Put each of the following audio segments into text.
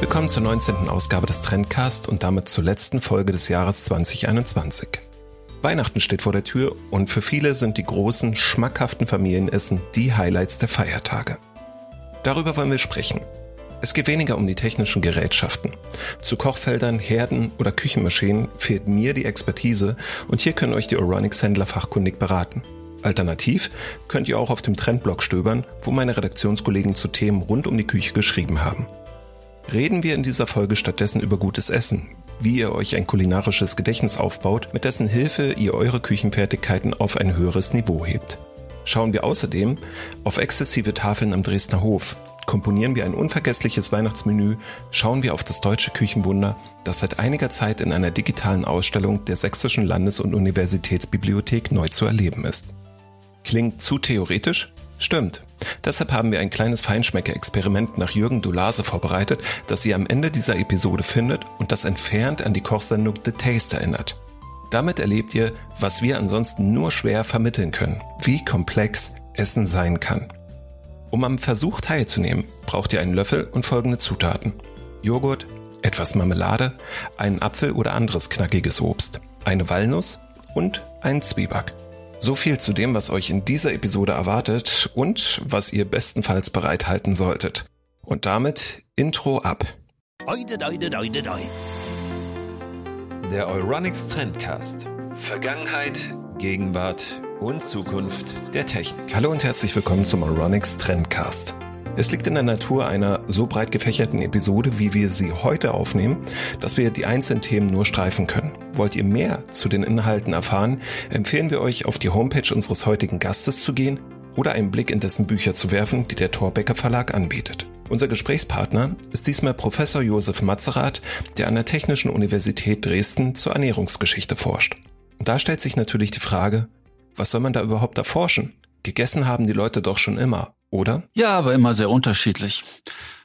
Willkommen zur 19. Ausgabe des Trendcast und damit zur letzten Folge des Jahres 2021. Weihnachten steht vor der Tür und für viele sind die großen, schmackhaften Familienessen die Highlights der Feiertage. Darüber wollen wir sprechen. Es geht weniger um die technischen Gerätschaften. Zu Kochfeldern, Herden oder Küchenmaschinen fehlt mir die Expertise und hier können euch die Euronics-Händler fachkundig beraten. Alternativ könnt ihr auch auf dem Trendblog stöbern, wo meine Redaktionskollegen zu Themen rund um die Küche geschrieben haben. Reden wir in dieser Folge stattdessen über gutes Essen, wie ihr euch ein kulinarisches Gedächtnis aufbaut, mit dessen Hilfe ihr eure Küchenfertigkeiten auf ein höheres Niveau hebt. Schauen wir außerdem auf exzessive Tafeln am Dresdner Hof, komponieren wir ein unvergessliches Weihnachtsmenü, schauen wir auf das deutsche Küchenwunder, das seit einiger Zeit in einer digitalen Ausstellung der Sächsischen Landes- und Universitätsbibliothek neu zu erleben ist. Klingt zu theoretisch? Stimmt. Deshalb haben wir ein kleines Feinschmecker-Experiment nach Jürgen Dulase vorbereitet, das ihr am Ende dieser Episode findet und das entfernt an die Kochsendung The Taste erinnert. Damit erlebt ihr, was wir ansonsten nur schwer vermitteln können, wie komplex Essen sein kann. Um am Versuch teilzunehmen, braucht ihr einen Löffel und folgende Zutaten. Joghurt, etwas Marmelade, einen Apfel oder anderes knackiges Obst, eine Walnuss und einen Zwieback. So viel zu dem, was euch in dieser Episode erwartet und was ihr bestenfalls bereithalten solltet. Und damit Intro ab. Der Euronics Trendcast. Vergangenheit, Gegenwart und Zukunft der Technik. Hallo und herzlich willkommen zum Euronics Trendcast. Es liegt in der Natur einer so breit gefächerten Episode, wie wir sie heute aufnehmen, dass wir die einzelnen Themen nur streifen können. Wollt ihr mehr zu den Inhalten erfahren, empfehlen wir euch, auf die Homepage unseres heutigen Gastes zu gehen oder einen Blick in dessen Bücher zu werfen, die der Torbecker Verlag anbietet. Unser Gesprächspartner ist diesmal Professor Josef Matzerath, der an der Technischen Universität Dresden zur Ernährungsgeschichte forscht. Und da stellt sich natürlich die Frage, was soll man da überhaupt erforschen? Gegessen haben die Leute doch schon immer oder? Ja, aber immer sehr unterschiedlich.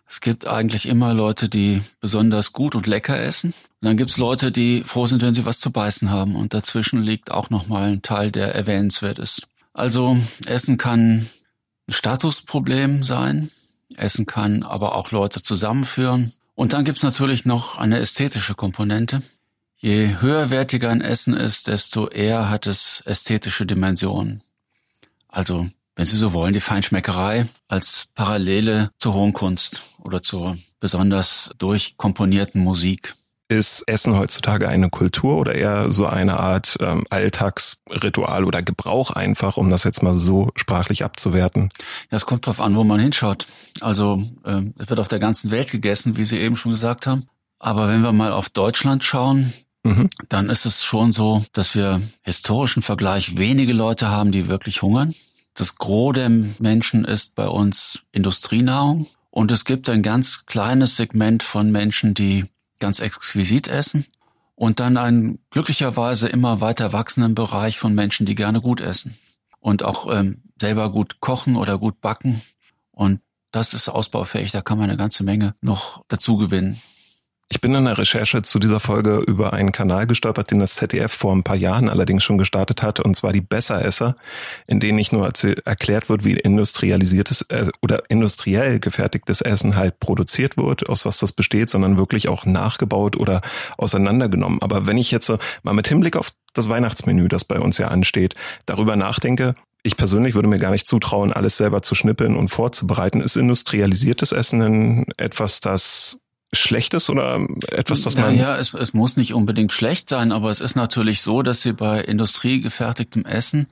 Es gibt eigentlich immer Leute, die besonders gut und lecker essen. Und dann gibt's Leute, die froh sind, wenn sie was zu beißen haben. Und dazwischen liegt auch nochmal ein Teil, der erwähnenswert ist. Also Essen kann ein Statusproblem sein. Essen kann aber auch Leute zusammenführen. Und dann gibt's natürlich noch eine ästhetische Komponente. Je höherwertiger ein Essen ist, desto eher hat es ästhetische Dimensionen. Also wenn Sie so wollen, die Feinschmeckerei als Parallele zur hohen Kunst oder zur besonders durchkomponierten Musik. Ist Essen heutzutage eine Kultur oder eher so eine Art ähm, Alltagsritual oder Gebrauch einfach, um das jetzt mal so sprachlich abzuwerten? Ja, es kommt drauf an, wo man hinschaut. Also ähm, es wird auf der ganzen Welt gegessen, wie Sie eben schon gesagt haben. Aber wenn wir mal auf Deutschland schauen, mhm. dann ist es schon so, dass wir historischen Vergleich wenige Leute haben, die wirklich hungern. Das Gros der Menschen ist bei uns Industrienahrung. Und es gibt ein ganz kleines Segment von Menschen, die ganz exquisit essen und dann einen glücklicherweise immer weiter wachsenden Bereich von Menschen, die gerne gut essen und auch ähm, selber gut kochen oder gut backen. Und das ist ausbaufähig, da kann man eine ganze Menge noch dazu gewinnen. Ich bin in der Recherche zu dieser Folge über einen Kanal gestolpert, den das ZDF vor ein paar Jahren allerdings schon gestartet hat, und zwar die Besseresser, in denen nicht nur erklärt wird, wie industrialisiertes äh, oder industriell gefertigtes Essen halt produziert wird, aus was das besteht, sondern wirklich auch nachgebaut oder auseinandergenommen. Aber wenn ich jetzt mal mit Hinblick auf das Weihnachtsmenü, das bei uns ja ansteht, darüber nachdenke, ich persönlich würde mir gar nicht zutrauen, alles selber zu schnippeln und vorzubereiten. Ist industrialisiertes Essen etwas, das Schlechtes oder etwas, das man. Ja, ja es, es muss nicht unbedingt schlecht sein, aber es ist natürlich so, dass sie bei industriegefertigtem Essen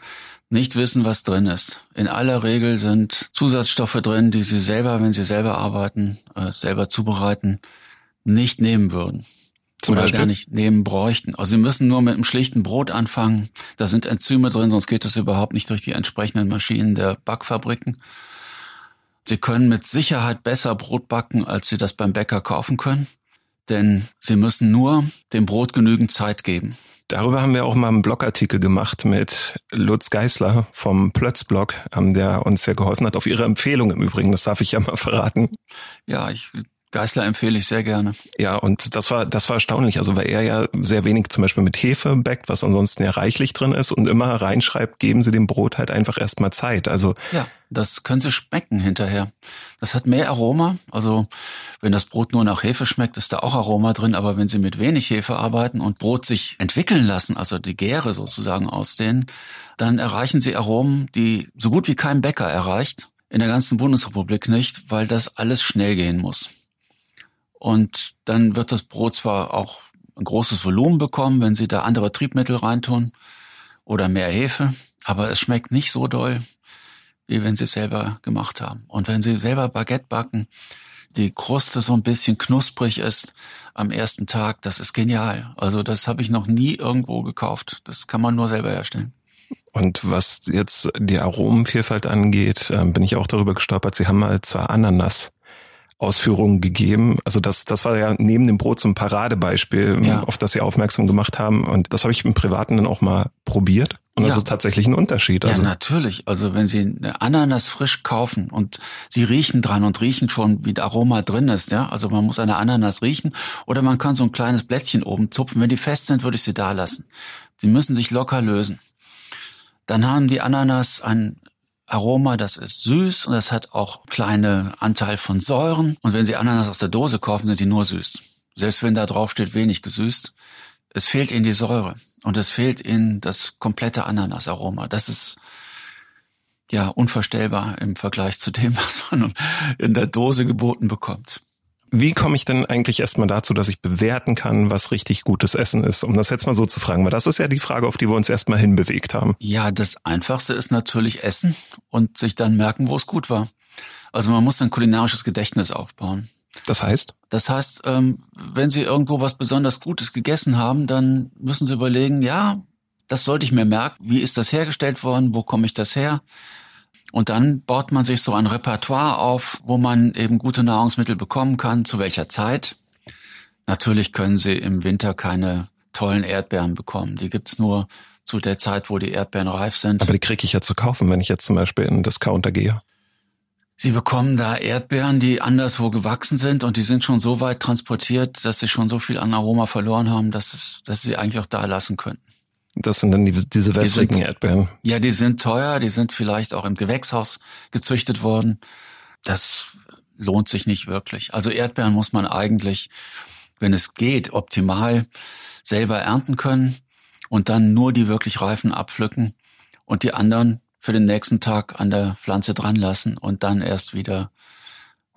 nicht wissen, was drin ist. In aller Regel sind Zusatzstoffe drin, die sie selber, wenn sie selber arbeiten, äh, selber zubereiten, nicht nehmen würden. Zum oder Beispiel? gar nicht nehmen bräuchten. Also sie müssen nur mit einem schlichten Brot anfangen. Da sind Enzyme drin, sonst geht es überhaupt nicht durch die entsprechenden Maschinen der Backfabriken. Sie können mit Sicherheit besser Brot backen, als Sie das beim Bäcker kaufen können, denn Sie müssen nur dem Brot genügend Zeit geben. Darüber haben wir auch mal einen Blogartikel gemacht mit Lutz Geisler vom Plötz-Blog, der uns ja geholfen hat, auf Ihre Empfehlung im Übrigen, das darf ich ja mal verraten. Ja, ich Geißler empfehle ich sehr gerne. Ja, und das war, das war erstaunlich. Also, weil er ja sehr wenig zum Beispiel mit Hefe backt, was ansonsten ja reichlich drin ist und immer reinschreibt, geben Sie dem Brot halt einfach erstmal Zeit. Also. Ja, das können Sie schmecken hinterher. Das hat mehr Aroma. Also, wenn das Brot nur nach Hefe schmeckt, ist da auch Aroma drin. Aber wenn Sie mit wenig Hefe arbeiten und Brot sich entwickeln lassen, also die Gäre sozusagen ausdehnen, dann erreichen Sie Aromen, die so gut wie kein Bäcker erreicht. In der ganzen Bundesrepublik nicht, weil das alles schnell gehen muss. Und dann wird das Brot zwar auch ein großes Volumen bekommen, wenn Sie da andere Triebmittel reintun oder mehr Hefe, aber es schmeckt nicht so doll, wie wenn Sie es selber gemacht haben. Und wenn Sie selber Baguette backen, die Kruste so ein bisschen knusprig ist am ersten Tag, das ist genial. Also das habe ich noch nie irgendwo gekauft. Das kann man nur selber herstellen. Und was jetzt die Aromenvielfalt angeht, ähm, bin ich auch darüber gestolpert. Sie haben mal zwar Ananas Ausführungen gegeben. Also das, das war ja neben dem Brot so ein Paradebeispiel, ja. auf das Sie aufmerksam gemacht haben. Und das habe ich im Privaten dann auch mal probiert. Und das ist tatsächlich ein Unterschied. Also ja, natürlich. Also wenn Sie eine Ananas frisch kaufen und Sie riechen dran und riechen schon, wie der Aroma drin ist, ja. Also man muss eine Ananas riechen oder man kann so ein kleines Blättchen oben zupfen. Wenn die fest sind, würde ich sie da lassen. Sie müssen sich locker lösen. Dann haben die Ananas ein Aroma, das ist süß und das hat auch kleine Anteil von Säuren. Und wenn Sie Ananas aus der Dose kaufen, sind die nur süß. Selbst wenn da drauf steht wenig gesüßt, es fehlt ihnen die Säure und es fehlt ihnen das komplette Ananasaroma. Das ist ja unvorstellbar im Vergleich zu dem, was man in der Dose geboten bekommt. Wie komme ich denn eigentlich erstmal dazu, dass ich bewerten kann, was richtig gutes Essen ist? Um das jetzt mal so zu fragen, weil das ist ja die Frage, auf die wir uns erstmal hinbewegt haben. Ja, das Einfachste ist natürlich Essen und sich dann merken, wo es gut war. Also man muss ein kulinarisches Gedächtnis aufbauen. Das heißt? Das heißt, ähm, wenn Sie irgendwo was besonders Gutes gegessen haben, dann müssen Sie überlegen, ja, das sollte ich mir merken. Wie ist das hergestellt worden? Wo komme ich das her? Und dann baut man sich so ein Repertoire auf, wo man eben gute Nahrungsmittel bekommen kann, zu welcher Zeit. Natürlich können Sie im Winter keine tollen Erdbeeren bekommen. Die gibt's nur zu der Zeit, wo die Erdbeeren reif sind. Aber die kriege ich ja zu kaufen, wenn ich jetzt zum Beispiel in den Discounter gehe. Sie bekommen da Erdbeeren, die anderswo gewachsen sind und die sind schon so weit transportiert, dass sie schon so viel an Aroma verloren haben, dass, es, dass sie eigentlich auch da lassen können. Das sind dann die, diese wässrigen die sind, Erdbeeren. Ja, die sind teuer, die sind vielleicht auch im Gewächshaus gezüchtet worden. Das lohnt sich nicht wirklich. Also Erdbeeren muss man eigentlich, wenn es geht, optimal selber ernten können und dann nur die wirklich reifen abpflücken und die anderen für den nächsten Tag an der Pflanze dran lassen und dann erst wieder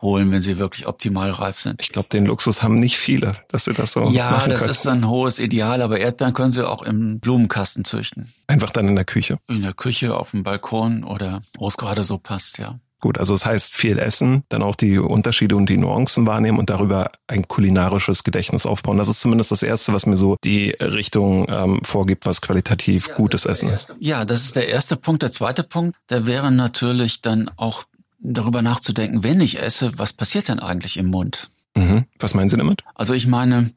holen, wenn sie wirklich optimal reif sind. Ich glaube, den Luxus haben nicht viele, dass sie das so Ja, machen das können. ist ein hohes Ideal, aber Erdbeeren können sie auch im Blumenkasten züchten. Einfach dann in der Küche. In der Küche, auf dem Balkon oder wo es gerade so passt, ja. Gut, also das heißt viel essen, dann auch die Unterschiede und die Nuancen wahrnehmen und darüber ein kulinarisches Gedächtnis aufbauen. Das ist zumindest das Erste, was mir so die Richtung ähm, vorgibt, was qualitativ ja, gutes Essen ist. Ja, das ist der erste Punkt. Der zweite Punkt, der wäre natürlich dann auch darüber nachzudenken, wenn ich esse, was passiert denn eigentlich im Mund? Mhm. Was meinen Sie damit? Also ich meine,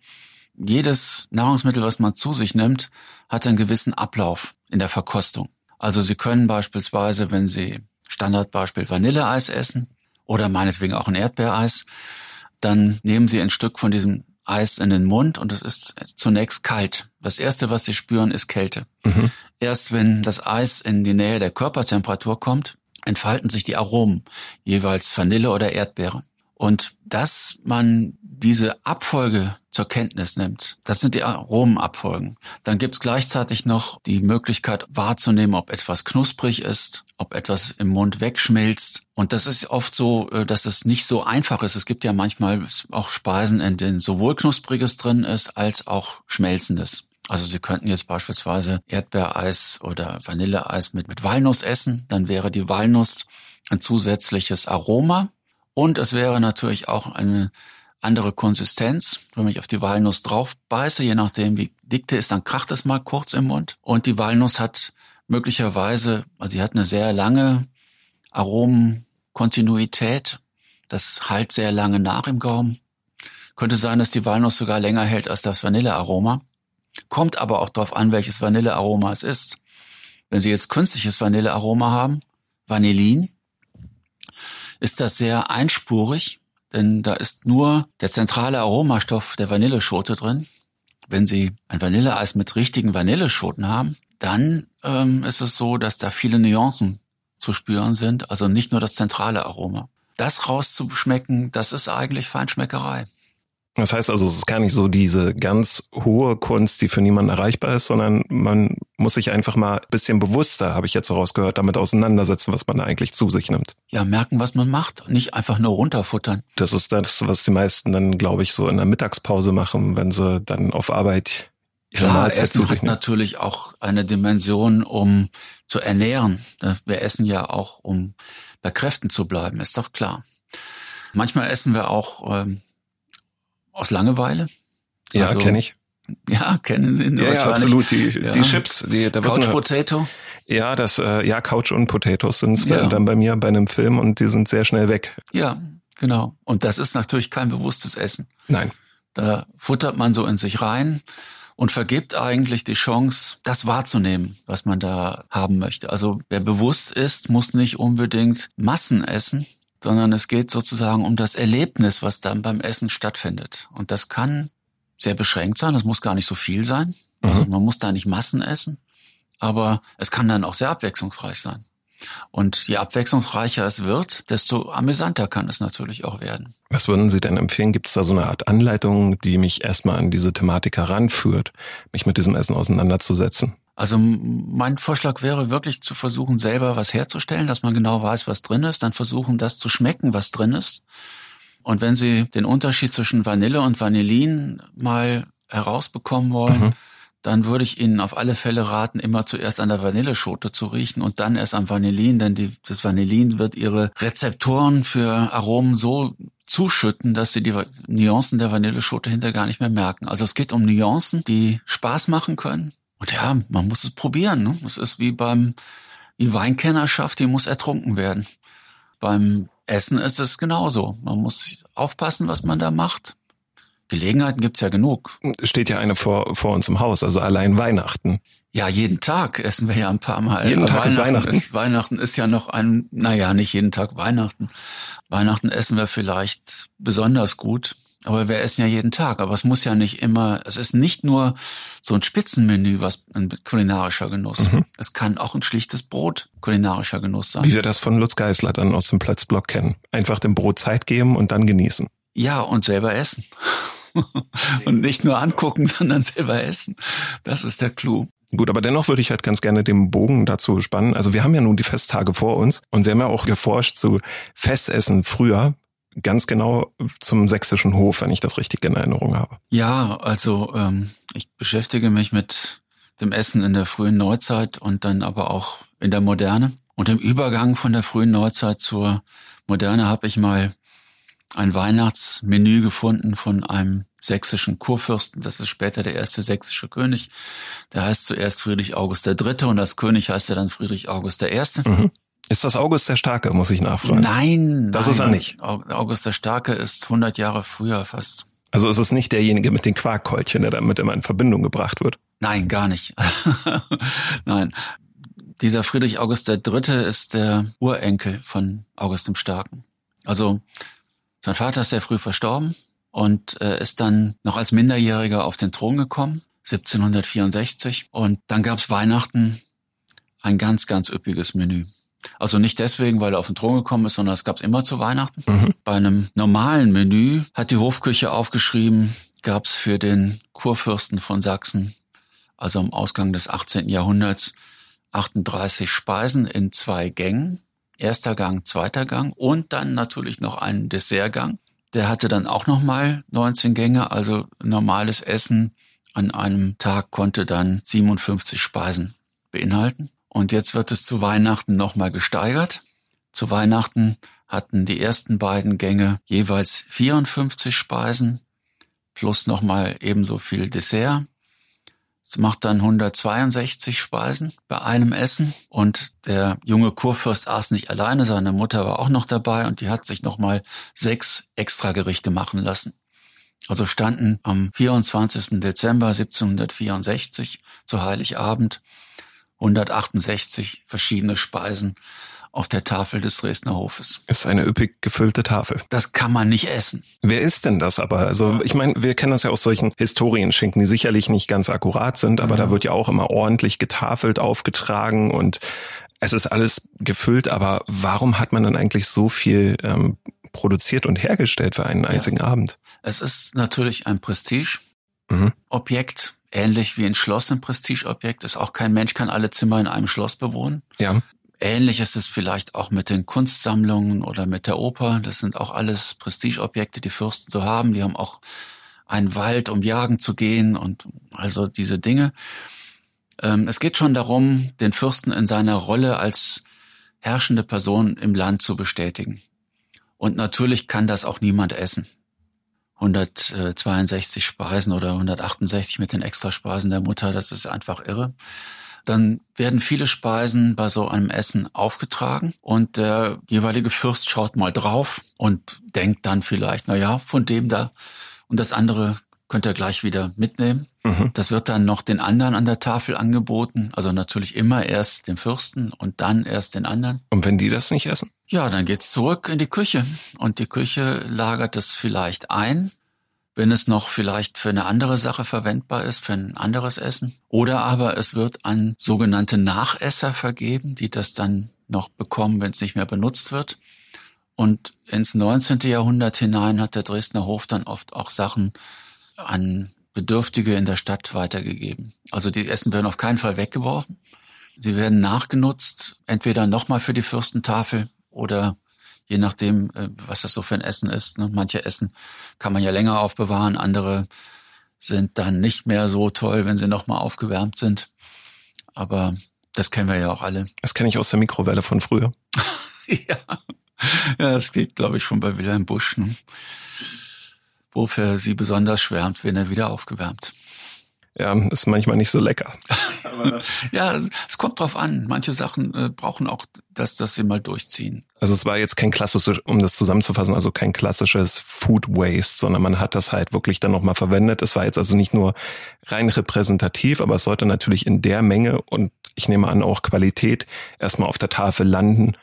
jedes Nahrungsmittel, was man zu sich nimmt, hat einen gewissen Ablauf in der Verkostung. Also Sie können beispielsweise, wenn Sie Standardbeispiel Vanilleeis essen oder meinetwegen auch ein Erdbeereis, dann nehmen Sie ein Stück von diesem Eis in den Mund und es ist zunächst kalt. Das erste, was Sie spüren, ist Kälte. Mhm. Erst wenn das Eis in die Nähe der Körpertemperatur kommt, entfalten sich die Aromen, jeweils Vanille oder Erdbeere. Und dass man diese Abfolge zur Kenntnis nimmt, das sind die Aromenabfolgen. Dann gibt es gleichzeitig noch die Möglichkeit wahrzunehmen, ob etwas knusprig ist, ob etwas im Mund wegschmilzt. Und das ist oft so, äh, dass es nicht so einfach ist. Es gibt ja manchmal auch Speisen, in denen sowohl knuspriges drin ist als auch schmelzendes. Also Sie könnten jetzt beispielsweise Erdbeereis oder Vanilleeis mit, mit Walnuss essen. Dann wäre die Walnuss ein zusätzliches Aroma. Und es wäre natürlich auch eine andere Konsistenz. Wenn ich auf die Walnuss drauf beiße, je nachdem wie dick die ist, dann kracht es mal kurz im Mund. Und die Walnuss hat möglicherweise, also sie hat eine sehr lange Aromenkontinuität. Das halt sehr lange nach im Gaumen. Könnte sein, dass die Walnuss sogar länger hält als das Vanillearoma. Kommt aber auch darauf an, welches Vanillearoma es ist. Wenn Sie jetzt künstliches Vanillearoma haben, Vanillin, ist das sehr einspurig. Denn da ist nur der zentrale Aromastoff der Vanilleschote drin. Wenn Sie ein Vanilleeis mit richtigen Vanilleschoten haben, dann ähm, ist es so, dass da viele Nuancen zu spüren sind, also nicht nur das zentrale Aroma. Das rauszuschmecken, das ist eigentlich Feinschmeckerei. Das heißt also, es ist gar nicht so diese ganz hohe Kunst, die für niemanden erreichbar ist, sondern man muss sich einfach mal ein bisschen bewusster, habe ich jetzt rausgehört, damit auseinandersetzen, was man da eigentlich zu sich nimmt. Ja, merken, was man macht, nicht einfach nur runterfuttern. Das ist das, was die meisten dann, glaube ich, so in der Mittagspause machen, wenn sie dann auf Arbeit ihre Klar, Mahlzeit Essen zu sich hat nehmen. natürlich auch eine Dimension, um zu ernähren. Wir essen ja auch, um bei Kräften zu bleiben, ist doch klar. Manchmal essen wir auch ähm, aus Langeweile. Ja, also, kenne ich. Ja, kennen Sie ja, ja, absolut. Die, ja. die Chips, die da Couch Potato. Ja, das äh, ja Couch und Potatoes sind ja. dann bei mir bei einem Film und die sind sehr schnell weg. Ja, genau. Und das ist natürlich kein bewusstes Essen. Nein. Da futtert man so in sich rein und vergibt eigentlich die Chance, das wahrzunehmen, was man da haben möchte. Also wer bewusst ist, muss nicht unbedingt Massen essen, sondern es geht sozusagen um das Erlebnis, was dann beim Essen stattfindet. Und das kann sehr beschränkt sein, das muss gar nicht so viel sein. Also mhm. man muss da nicht Massen essen, aber es kann dann auch sehr abwechslungsreich sein. Und je abwechslungsreicher es wird, desto amüsanter kann es natürlich auch werden. Was würden Sie denn empfehlen? Gibt es da so eine Art Anleitung, die mich erstmal an diese Thematik heranführt, mich mit diesem Essen auseinanderzusetzen? Also mein Vorschlag wäre wirklich zu versuchen, selber was herzustellen, dass man genau weiß, was drin ist, dann versuchen, das zu schmecken, was drin ist. Und wenn Sie den Unterschied zwischen Vanille und Vanillin mal herausbekommen wollen, mhm. dann würde ich Ihnen auf alle Fälle raten, immer zuerst an der Vanilleschote zu riechen und dann erst am Vanillin, denn die, das Vanillin wird Ihre Rezeptoren für Aromen so zuschütten, dass Sie die Nuancen der Vanilleschote hinterher gar nicht mehr merken. Also es geht um Nuancen, die Spaß machen können, und ja, man muss es probieren. Ne? Es ist wie beim die Weinkennerschaft, die muss ertrunken werden. Beim Essen ist es genauso. Man muss aufpassen, was man da macht. Gelegenheiten gibt's ja genug. Steht ja eine vor, vor uns im Haus, also allein Weihnachten. Ja, jeden Tag essen wir ja ein paar Mal. Jeden Tag Weihnachten, Weihnachten. Ist, Weihnachten ist ja noch ein, naja, nicht jeden Tag Weihnachten. Weihnachten essen wir vielleicht besonders gut. Aber wir essen ja jeden Tag. Aber es muss ja nicht immer, es ist nicht nur so ein Spitzenmenü, was ein kulinarischer Genuss. Mhm. Es kann auch ein schlichtes Brot kulinarischer Genuss sein. Wie wir das von Lutz Geisler dann aus dem Platzblock kennen. Einfach dem Brot Zeit geben und dann genießen. Ja, und selber essen. und nicht nur angucken, sondern selber essen. Das ist der Clou. Gut, aber dennoch würde ich halt ganz gerne den Bogen dazu spannen. Also wir haben ja nun die Festtage vor uns und Sie haben ja auch geforscht zu Festessen früher ganz genau zum sächsischen Hof, wenn ich das richtig in Erinnerung habe. Ja, also ähm, ich beschäftige mich mit dem Essen in der frühen Neuzeit und dann aber auch in der Moderne. Und im Übergang von der frühen Neuzeit zur Moderne habe ich mal ein Weihnachtsmenü gefunden von einem sächsischen Kurfürsten. Das ist später der erste sächsische König. Der heißt zuerst Friedrich August III. und als König heißt er dann Friedrich August I. Mhm. Ist das August der Starke, muss ich nachfragen? Nein. Das nein. ist er nicht. August der Starke ist 100 Jahre früher fast. Also ist es nicht derjenige mit den Quarkkeulchen, der damit immer in Verbindung gebracht wird? Nein, gar nicht. nein. Dieser Friedrich August der Dritte ist der Urenkel von August dem Starken. Also sein Vater ist sehr früh verstorben und äh, ist dann noch als Minderjähriger auf den Thron gekommen, 1764. Und dann gab's Weihnachten ein ganz, ganz üppiges Menü. Also nicht deswegen, weil er auf den Thron gekommen ist, sondern es gab es immer zu Weihnachten. Mhm. Bei einem normalen Menü hat die Hofküche aufgeschrieben, gab es für den Kurfürsten von Sachsen, also am Ausgang des 18. Jahrhunderts, 38 Speisen in zwei Gängen. Erster Gang, zweiter Gang und dann natürlich noch einen Dessertgang. Der hatte dann auch nochmal 19 Gänge, also normales Essen an einem Tag konnte dann 57 Speisen beinhalten. Und jetzt wird es zu Weihnachten nochmal gesteigert. Zu Weihnachten hatten die ersten beiden Gänge jeweils 54 Speisen plus nochmal ebenso viel Dessert. Es macht dann 162 Speisen bei einem Essen und der junge Kurfürst aß nicht alleine, seine Mutter war auch noch dabei und die hat sich nochmal sechs Extragerichte machen lassen. Also standen am 24. Dezember 1764 zu Heiligabend 168 verschiedene Speisen auf der Tafel des Dresdner Hofes. Ist eine üppig gefüllte Tafel. Das kann man nicht essen. Wer ist denn das aber? Also ich meine, wir kennen das ja aus solchen Historienschinken, die sicherlich nicht ganz akkurat sind, aber mhm. da wird ja auch immer ordentlich getafelt, aufgetragen und es ist alles gefüllt, aber warum hat man dann eigentlich so viel ähm, produziert und hergestellt für einen einzigen ja. Abend? Es ist natürlich ein Prestige-Objekt, mhm. Ähnlich wie ein Schloss ein Prestige-Objekt. Ist auch kein Mensch kann alle Zimmer in einem Schloss bewohnen. Ja. Ähnlich ist es vielleicht auch mit den Kunstsammlungen oder mit der Oper. Das sind auch alles Prestigeobjekte, die Fürsten so haben. Die haben auch einen Wald, um jagen zu gehen und also diese Dinge. Ähm, es geht schon darum, den Fürsten in seiner Rolle als herrschende Person im Land zu bestätigen. Und natürlich kann das auch niemand essen. 162 Speisen oder 168 mit den Extraspeisen der Mutter, das ist einfach irre. Dann werden viele Speisen bei so einem Essen aufgetragen und der jeweilige Fürst schaut mal drauf und denkt dann vielleicht, na ja, von dem da und das andere könnt ihr gleich wieder mitnehmen. Mhm. Das wird dann noch den anderen an der Tafel angeboten. Also natürlich immer erst dem Fürsten und dann erst den anderen. Und wenn die das nicht essen? Ja, dann geht's zurück in die Küche. Und die Küche lagert es vielleicht ein wenn es noch vielleicht für eine andere Sache verwendbar ist, für ein anderes Essen. Oder aber es wird an sogenannte Nachesser vergeben, die das dann noch bekommen, wenn es nicht mehr benutzt wird. Und ins 19. Jahrhundert hinein hat der Dresdner Hof dann oft auch Sachen an Bedürftige in der Stadt weitergegeben. Also die Essen werden auf keinen Fall weggeworfen. Sie werden nachgenutzt, entweder nochmal für die Fürstentafel oder je nachdem, äh, was das so für ein Essen ist. Ne? Manche Essen kann man ja länger aufbewahren, andere sind dann nicht mehr so toll, wenn sie nochmal aufgewärmt sind. Aber das kennen wir ja auch alle. Das kenne ich aus der Mikrowelle von früher. ja. ja, das geht, glaube ich, schon bei Wilhelm Busch. Ne? Wofür sie besonders schwärmt, wenn er wieder aufgewärmt ja, ist manchmal nicht so lecker. ja, es kommt drauf an. Manche Sachen äh, brauchen auch, dass, dass sie mal durchziehen. Also es war jetzt kein klassisches, um das zusammenzufassen, also kein klassisches Food Waste, sondern man hat das halt wirklich dann nochmal verwendet. Es war jetzt also nicht nur rein repräsentativ, aber es sollte natürlich in der Menge und ich nehme an auch Qualität erstmal auf der Tafel landen,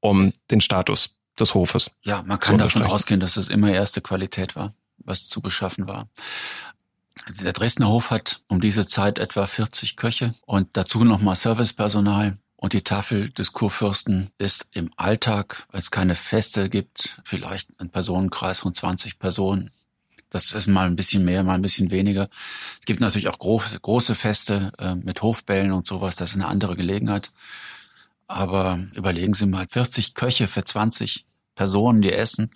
um den Status des Hofes. Ja, man kann davon ausgehen, dass es immer erste Qualität war, was zu beschaffen war. Der Dresdner Hof hat um diese Zeit etwa 40 Köche und dazu nochmal Servicepersonal. Und die Tafel des Kurfürsten ist im Alltag, weil es keine Feste gibt, vielleicht ein Personenkreis von 20 Personen. Das ist mal ein bisschen mehr, mal ein bisschen weniger. Es gibt natürlich auch große, große Feste äh, mit Hofbällen und sowas. Das ist eine andere Gelegenheit. Aber überlegen Sie mal, 40 Köche für 20 Personen, die essen.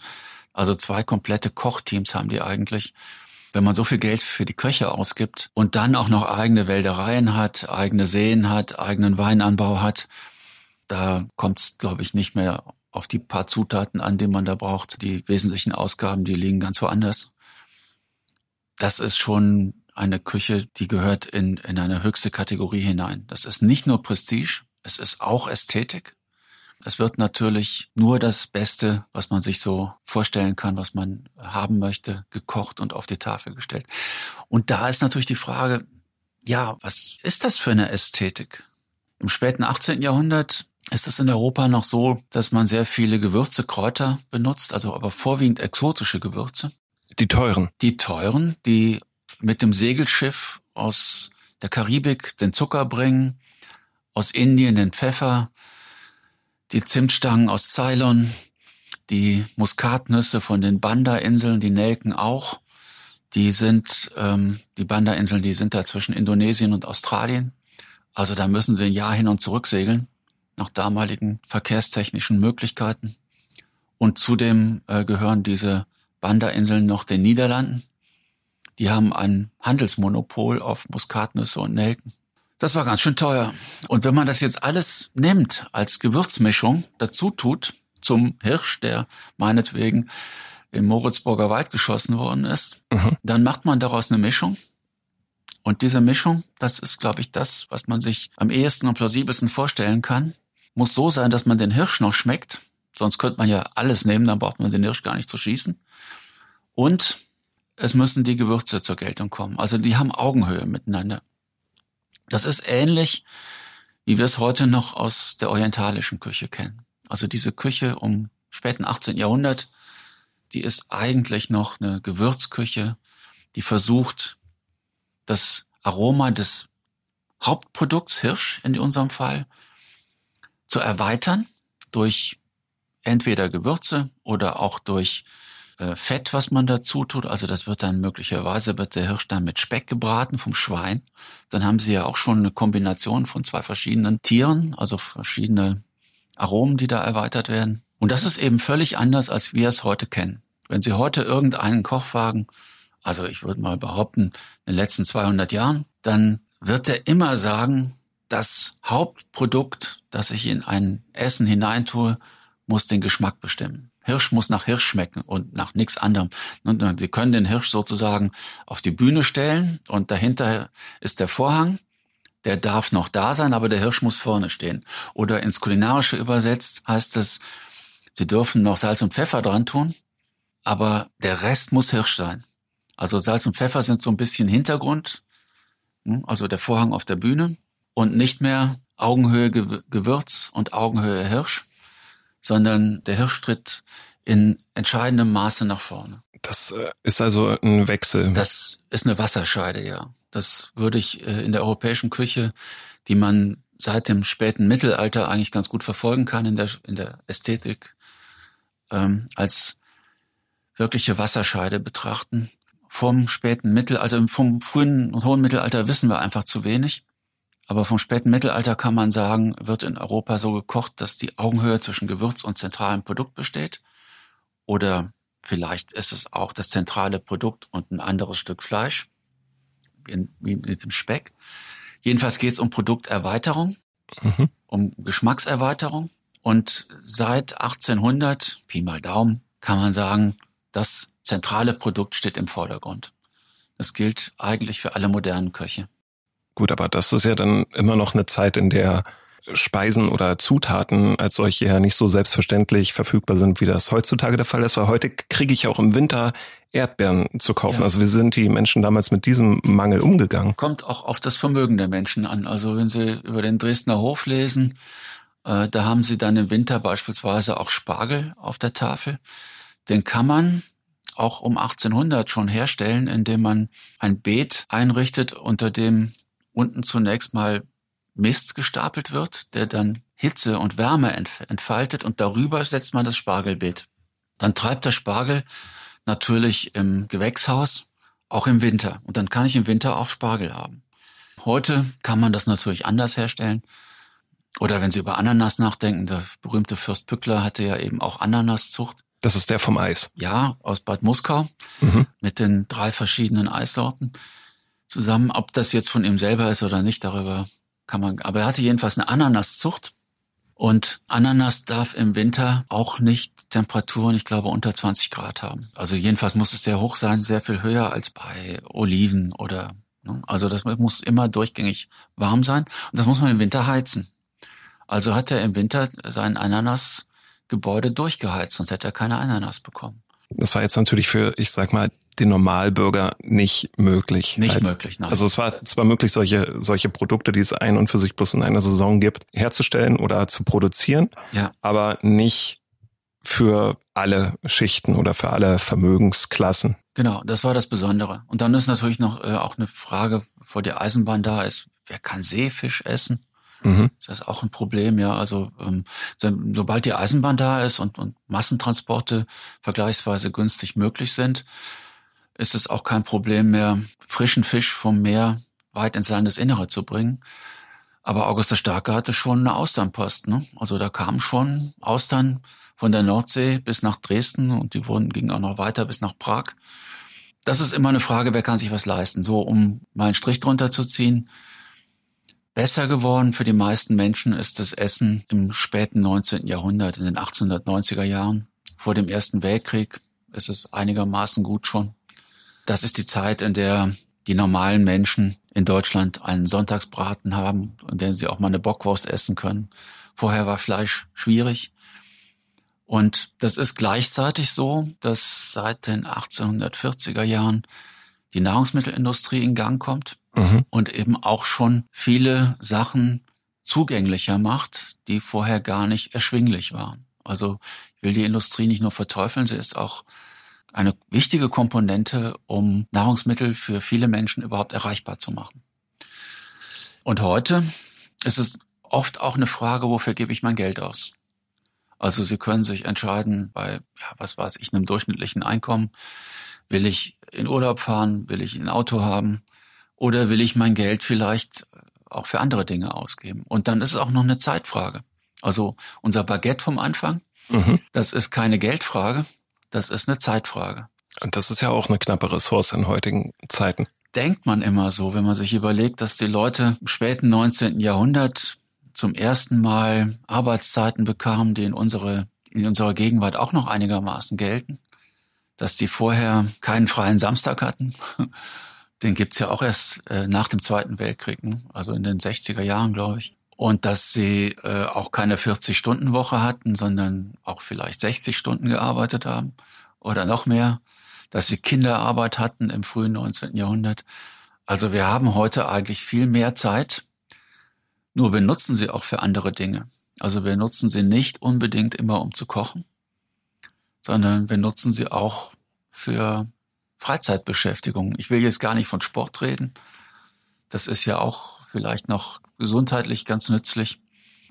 Also zwei komplette Kochteams haben die eigentlich wenn man so viel Geld für die Köche ausgibt und dann auch noch eigene Wäldereien hat, eigene Seen hat, eigenen Weinanbau hat, da kommt es, glaube ich, nicht mehr auf die paar Zutaten an, die man da braucht. Die wesentlichen Ausgaben, die liegen ganz woanders. Das ist schon eine Küche, die gehört in, in eine höchste Kategorie hinein. Das ist nicht nur Prestige, es ist auch Ästhetik. Es wird natürlich nur das Beste, was man sich so vorstellen kann, was man haben möchte, gekocht und auf die Tafel gestellt. Und da ist natürlich die Frage, ja, was ist das für eine Ästhetik? Im späten 18. Jahrhundert ist es in Europa noch so, dass man sehr viele Gewürze, Kräuter benutzt, also aber vorwiegend exotische Gewürze. Die teuren. Die teuren, die mit dem Segelschiff aus der Karibik den Zucker bringen, aus Indien den Pfeffer, die Zimtstangen aus Ceylon, die Muskatnüsse von den Banda-Inseln, die Nelken auch. Die sind, ähm, die Banda-Inseln, die sind da zwischen Indonesien und Australien. Also da müssen sie ein Jahr hin und zurück segeln, nach damaligen verkehrstechnischen Möglichkeiten. Und zudem äh, gehören diese Banda-Inseln noch den Niederlanden. Die haben ein Handelsmonopol auf Muskatnüsse und Nelken. Das war ganz schön teuer. Und wenn man das jetzt alles nimmt als Gewürzmischung, dazu tut zum Hirsch, der meinetwegen im Moritzburger Wald geschossen worden ist, mhm. dann macht man daraus eine Mischung. Und diese Mischung, das ist, glaube ich, das, was man sich am ehesten und plausibelsten vorstellen kann, muss so sein, dass man den Hirsch noch schmeckt. Sonst könnte man ja alles nehmen, dann braucht man den Hirsch gar nicht zu schießen. Und es müssen die Gewürze zur Geltung kommen. Also die haben Augenhöhe miteinander. Das ist ähnlich, wie wir es heute noch aus der orientalischen Küche kennen. Also diese Küche um späten 18. Jahrhundert, die ist eigentlich noch eine Gewürzküche, die versucht, das Aroma des Hauptprodukts Hirsch in unserem Fall zu erweitern durch entweder Gewürze oder auch durch Fett, was man dazu tut. Also das wird dann möglicherweise wird der Hirsch dann mit Speck gebraten vom Schwein. Dann haben sie ja auch schon eine Kombination von zwei verschiedenen Tieren, also verschiedene Aromen, die da erweitert werden. Und das ist eben völlig anders, als wir es heute kennen. Wenn Sie heute irgendeinen Kochwagen, also ich würde mal behaupten, in den letzten 200 Jahren, dann wird er immer sagen, das Hauptprodukt, das ich in ein Essen hineintue, muss den Geschmack bestimmen. Hirsch muss nach Hirsch schmecken und nach nichts anderem. Sie können den Hirsch sozusagen auf die Bühne stellen und dahinter ist der Vorhang. Der darf noch da sein, aber der Hirsch muss vorne stehen. Oder ins Kulinarische übersetzt heißt es, Sie dürfen noch Salz und Pfeffer dran tun, aber der Rest muss Hirsch sein. Also Salz und Pfeffer sind so ein bisschen Hintergrund, hm, also der Vorhang auf der Bühne und nicht mehr Augenhöhe Gewürz und Augenhöhe Hirsch sondern der Hirsch tritt in entscheidendem Maße nach vorne. Das äh, ist also ein Wechsel. Das ist eine Wasserscheide, ja. Das würde ich äh, in der europäischen Küche, die man seit dem späten Mittelalter eigentlich ganz gut verfolgen kann in der, in der Ästhetik, ähm, als wirkliche Wasserscheide betrachten. Vom späten Mittelalter, vom frühen und hohen Mittelalter wissen wir einfach zu wenig. Aber vom späten Mittelalter kann man sagen, wird in Europa so gekocht, dass die Augenhöhe zwischen Gewürz und zentralem Produkt besteht. Oder vielleicht ist es auch das zentrale Produkt und ein anderes Stück Fleisch, wie mit dem Speck. Jedenfalls geht es um Produkterweiterung, mhm. um Geschmackserweiterung. Und seit 1800, Pi mal Daumen, kann man sagen, das zentrale Produkt steht im Vordergrund. Das gilt eigentlich für alle modernen Köche. Gut, aber das ist ja dann immer noch eine Zeit, in der Speisen oder Zutaten als solche ja nicht so selbstverständlich verfügbar sind, wie das heutzutage der Fall ist, weil heute kriege ich auch im Winter Erdbeeren zu kaufen. Ja. Also wie sind die Menschen damals mit diesem Mangel umgegangen? Kommt auch auf das Vermögen der Menschen an. Also wenn Sie über den Dresdner Hof lesen, äh, da haben Sie dann im Winter beispielsweise auch Spargel auf der Tafel. Den kann man auch um 1800 schon herstellen, indem man ein Beet einrichtet, unter dem unten zunächst mal Mist gestapelt wird, der dann Hitze und Wärme entfaltet und darüber setzt man das Spargelbeet. Dann treibt der Spargel natürlich im Gewächshaus, auch im Winter. Und dann kann ich im Winter auch Spargel haben. Heute kann man das natürlich anders herstellen. Oder wenn Sie über Ananas nachdenken, der berühmte Fürst Pückler hatte ja eben auch Ananaszucht. Das ist der vom Eis. Ja, aus Bad Muskau mhm. mit den drei verschiedenen Eissorten zusammen. Ob das jetzt von ihm selber ist oder nicht, darüber kann man. Aber er hatte jedenfalls eine Ananaszucht. Und Ananas darf im Winter auch nicht Temperaturen, ich glaube, unter 20 Grad haben. Also jedenfalls muss es sehr hoch sein, sehr viel höher als bei Oliven oder, ne? also das muss immer durchgängig warm sein. Und das muss man im Winter heizen. Also hat er im Winter sein Ananasgebäude durchgeheizt, sonst hätte er keine Ananas bekommen. Das war jetzt natürlich für, ich sag mal, den Normalbürger nicht möglich. Nicht halt. möglich, nein. Also es war zwar möglich, solche, solche Produkte, die es ein und für sich bloß in einer Saison gibt, herzustellen oder zu produzieren, ja. aber nicht für alle Schichten oder für alle Vermögensklassen. Genau, das war das Besondere. Und dann ist natürlich noch äh, auch eine Frage, vor der Eisenbahn da ist, wer kann Seefisch essen? Mhm. Das ist auch ein Problem, ja. Also ähm, sobald die Eisenbahn da ist und, und Massentransporte vergleichsweise günstig möglich sind, ist es auch kein Problem mehr, frischen Fisch vom Meer weit ins Landesinnere zu bringen. Aber August der Starke hatte schon eine Austernpost. Ne? Also da kamen schon Austern von der Nordsee bis nach Dresden und die wurden, gingen auch noch weiter bis nach Prag. Das ist immer eine Frage, wer kann sich was leisten. So, um mal einen Strich drunter zu ziehen. Besser geworden für die meisten Menschen ist das Essen im späten 19. Jahrhundert, in den 1890er Jahren. Vor dem Ersten Weltkrieg ist es einigermaßen gut schon. Das ist die Zeit, in der die normalen Menschen in Deutschland einen Sonntagsbraten haben, in dem sie auch mal eine Bockwurst essen können. Vorher war Fleisch schwierig. Und das ist gleichzeitig so, dass seit den 1840er Jahren die Nahrungsmittelindustrie in Gang kommt mhm. und eben auch schon viele Sachen zugänglicher macht, die vorher gar nicht erschwinglich waren. Also ich will die Industrie nicht nur verteufeln, sie ist auch eine wichtige Komponente, um Nahrungsmittel für viele Menschen überhaupt erreichbar zu machen. Und heute ist es oft auch eine Frage, wofür gebe ich mein Geld aus? Also Sie können sich entscheiden bei, ja, was weiß ich, einem durchschnittlichen Einkommen. Will ich in Urlaub fahren? Will ich ein Auto haben? Oder will ich mein Geld vielleicht auch für andere Dinge ausgeben? Und dann ist es auch noch eine Zeitfrage. Also unser Baguette vom Anfang, mhm. das ist keine Geldfrage, das ist eine Zeitfrage. Und das ist ja auch eine knappe Ressource in heutigen Zeiten. Denkt man immer so, wenn man sich überlegt, dass die Leute im späten 19. Jahrhundert zum ersten Mal Arbeitszeiten bekamen, die in, unsere, in unserer Gegenwart auch noch einigermaßen gelten. Dass die vorher keinen freien Samstag hatten. Den gibt's ja auch erst äh, nach dem Zweiten Weltkrieg, ne? also in den 60er Jahren, glaube ich. Und dass sie äh, auch keine 40-Stunden-Woche hatten, sondern auch vielleicht 60 Stunden gearbeitet haben oder noch mehr dass sie Kinderarbeit hatten im frühen 19. Jahrhundert. Also wir haben heute eigentlich viel mehr Zeit, nur wir nutzen sie auch für andere Dinge. Also wir nutzen sie nicht unbedingt immer, um zu kochen, sondern wir nutzen sie auch für Freizeitbeschäftigung. Ich will jetzt gar nicht von Sport reden. Das ist ja auch vielleicht noch gesundheitlich ganz nützlich.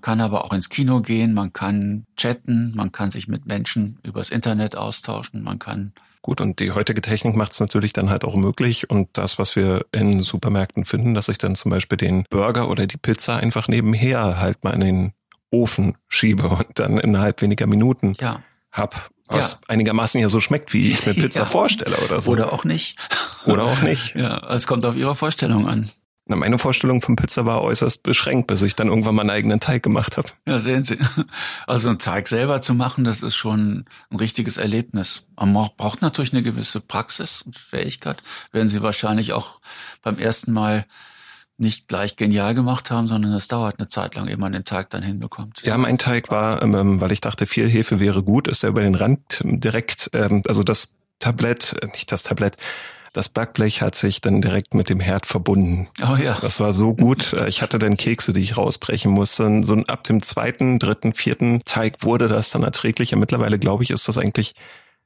Kann aber auch ins Kino gehen, man kann chatten, man kann sich mit Menschen übers Internet austauschen, man kann Gut, und die heutige Technik macht es natürlich dann halt auch möglich. Und das, was wir in Supermärkten finden, dass ich dann zum Beispiel den Burger oder die Pizza einfach nebenher halt mal in den Ofen schiebe und dann innerhalb weniger Minuten ja. hab, was ja. einigermaßen ja so schmeckt, wie ich mir Pizza ja. vorstelle oder so. Oder auch nicht. Oder auch nicht. ja, es kommt auf Ihre Vorstellung an. Na, meine Vorstellung von Pizza war äußerst beschränkt, bis ich dann irgendwann meinen eigenen Teig gemacht habe. Ja, sehen Sie. Also einen Teig selber zu machen, das ist schon ein richtiges Erlebnis. Man braucht natürlich eine gewisse Praxis und Fähigkeit. Werden Sie wahrscheinlich auch beim ersten Mal nicht gleich genial gemacht haben, sondern es dauert eine Zeit lang, ehe man den Teig dann hinbekommt. Ja, mein Teig war, ähm, weil ich dachte, viel Hefe wäre gut, ist er über den Rand direkt, ähm, also das Tablett, äh, nicht das Tablett, das Backblech hat sich dann direkt mit dem Herd verbunden. Oh ja. Das war so gut. Äh, ich hatte dann Kekse, die ich rausbrechen musste. So ab dem zweiten, dritten, vierten Teig wurde das dann erträglicher. Mittlerweile glaube ich, ist das eigentlich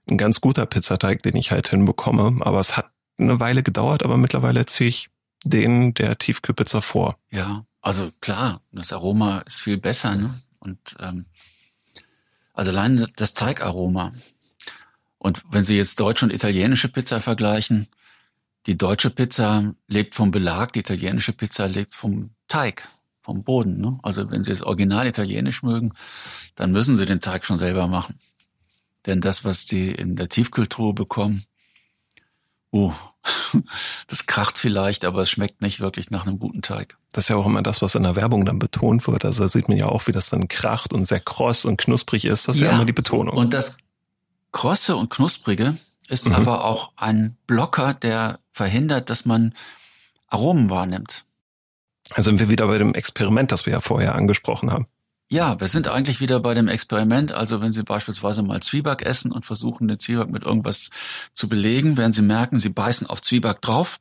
ein ganz guter Pizzateig, den ich halt hinbekomme. Aber es hat eine Weile gedauert, aber mittlerweile ziehe ich den der Tiefkühlpizza vor. Ja, also klar, das Aroma ist viel besser, ne? Und ähm, also allein das Teigaroma. Und wenn Sie jetzt deutsche und italienische Pizza vergleichen, die deutsche Pizza lebt vom Belag, die italienische Pizza lebt vom Teig, vom Boden. Ne? Also wenn Sie es original italienisch mögen, dann müssen Sie den Teig schon selber machen. Denn das, was die in der Tiefkultur bekommen, uh, das kracht vielleicht, aber es schmeckt nicht wirklich nach einem guten Teig. Das ist ja auch immer das, was in der Werbung dann betont wird. Also da sieht man ja auch, wie das dann kracht und sehr kross und knusprig ist. Das ist ja, ja immer die Betonung. Und das Krosse und Knusprige ist mhm. aber auch ein Blocker, der verhindert, dass man Aromen wahrnimmt. Also sind wir wieder bei dem Experiment, das wir ja vorher angesprochen haben. Ja, wir sind eigentlich wieder bei dem Experiment. Also wenn Sie beispielsweise mal Zwieback essen und versuchen, den Zwieback mit irgendwas zu belegen, werden Sie merken, Sie beißen auf Zwieback drauf.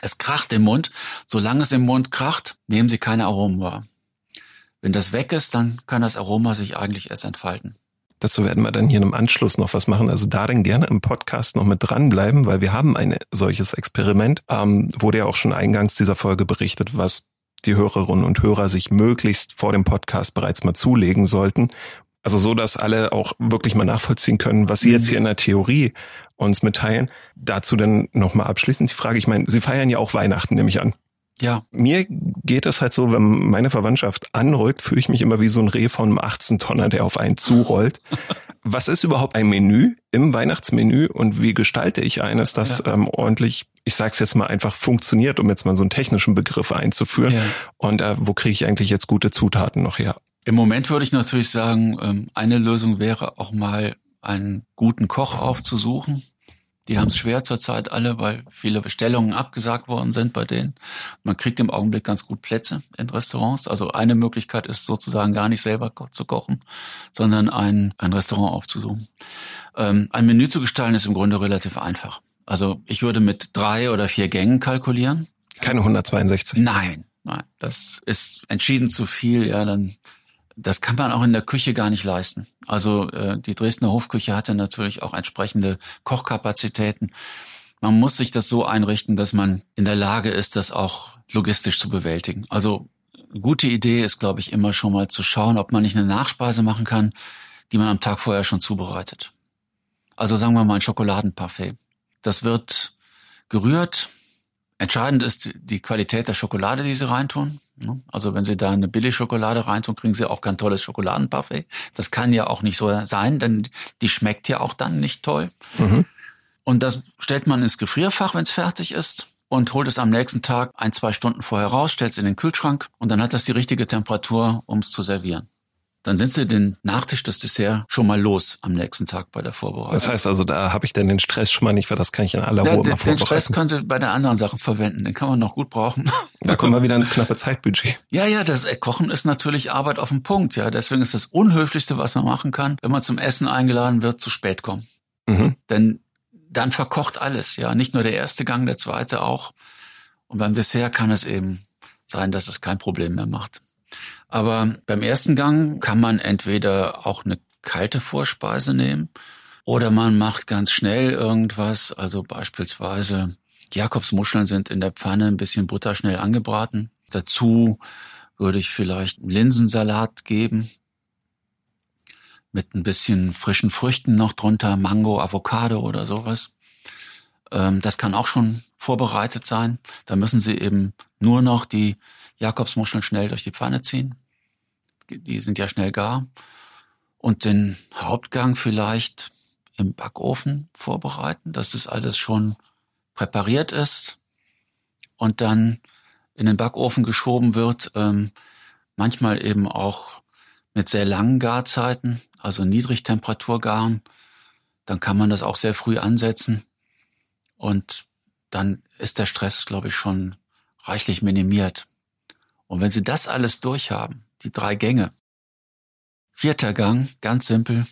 Es kracht im Mund. Solange es im Mund kracht, nehmen Sie keine Aromen wahr. Wenn das weg ist, dann kann das Aroma sich eigentlich erst entfalten. Dazu werden wir dann hier im Anschluss noch was machen. Also darin gerne im Podcast noch mit dranbleiben, weil wir haben ein solches Experiment. Ähm, wurde ja auch schon eingangs dieser Folge berichtet, was die Hörerinnen und Hörer sich möglichst vor dem Podcast bereits mal zulegen sollten. Also so, dass alle auch wirklich mal nachvollziehen können, was Sie jetzt hier in der Theorie uns mitteilen. Dazu dann nochmal abschließend die Frage. Ich meine, Sie feiern ja auch Weihnachten, nehme ich an. Ja. Mir geht es halt so, wenn meine Verwandtschaft anrückt, fühle ich mich immer wie so ein Reh von einem 18-Tonner, der auf einen zurollt. Was ist überhaupt ein Menü im Weihnachtsmenü und wie gestalte ich eines, das ja. ähm, ordentlich, ich sag's jetzt mal einfach, funktioniert, um jetzt mal so einen technischen Begriff einzuführen? Ja. Und äh, wo kriege ich eigentlich jetzt gute Zutaten noch her? Im Moment würde ich natürlich sagen, ähm, eine Lösung wäre auch mal einen guten Koch aufzusuchen, die haben es schwer zurzeit alle, weil viele Bestellungen abgesagt worden sind bei denen. Man kriegt im Augenblick ganz gut Plätze in Restaurants. Also eine Möglichkeit ist sozusagen gar nicht selber zu kochen, sondern ein, ein Restaurant aufzusuchen. Ähm, ein Menü zu gestalten ist im Grunde relativ einfach. Also ich würde mit drei oder vier Gängen kalkulieren. Keine 162. Nein, nein. Das ist entschieden zu viel. Ja, dann das kann man auch in der Küche gar nicht leisten. Also äh, die Dresdner Hofküche hatte natürlich auch entsprechende Kochkapazitäten. Man muss sich das so einrichten, dass man in der Lage ist, das auch logistisch zu bewältigen. Also gute Idee ist, glaube ich, immer schon mal zu schauen, ob man nicht eine Nachspeise machen kann, die man am Tag vorher schon zubereitet. Also sagen wir mal ein Schokoladenparfait. Das wird gerührt. Entscheidend ist die Qualität der Schokolade, die Sie reintun. Also wenn Sie da eine Billigschokolade reintun, kriegen Sie auch kein tolles Schokoladenparfait. Das kann ja auch nicht so sein, denn die schmeckt ja auch dann nicht toll. Mhm. Und das stellt man ins Gefrierfach, wenn es fertig ist und holt es am nächsten Tag ein, zwei Stunden vorher raus, stellt es in den Kühlschrank und dann hat das die richtige Temperatur, um es zu servieren. Dann sind sie den Nachtisch, das Dessert schon mal los am nächsten Tag bei der Vorbereitung. Das heißt also, da habe ich dann den Stress schon mal nicht, weil das kann ich in aller Ruhe da, mal vorbereiten. Den Stress können Sie bei den anderen Sachen verwenden, den kann man noch gut brauchen. Da kommen wir wieder ins knappe Zeitbudget. Ja, ja, das Kochen ist natürlich Arbeit auf den Punkt, ja. Deswegen ist das Unhöflichste, was man machen kann, wenn man zum Essen eingeladen wird, zu spät kommen. Mhm. Denn dann verkocht alles, ja. Nicht nur der erste Gang, der zweite auch. Und beim Dessert kann es eben sein, dass es kein Problem mehr macht. Aber beim ersten Gang kann man entweder auch eine kalte Vorspeise nehmen oder man macht ganz schnell irgendwas, also beispielsweise Jakobsmuscheln sind in der Pfanne ein bisschen Butter schnell angebraten. Dazu würde ich vielleicht einen Linsensalat geben mit ein bisschen frischen Früchten noch drunter, Mango, Avocado oder sowas. Ähm, das kann auch schon vorbereitet sein. Da müssen Sie eben nur noch die Jakobsmuscheln schnell durch die Pfanne ziehen. Die sind ja schnell gar. Und den Hauptgang vielleicht im Backofen vorbereiten, dass das alles schon präpariert ist und dann in den Backofen geschoben wird. Ähm, manchmal eben auch mit sehr langen Garzeiten, also Niedrigtemperaturgaren. Dann kann man das auch sehr früh ansetzen und dann ist der Stress, glaube ich, schon reichlich minimiert. Und wenn Sie das alles durchhaben, die drei Gänge, vierter Gang, ganz simpel,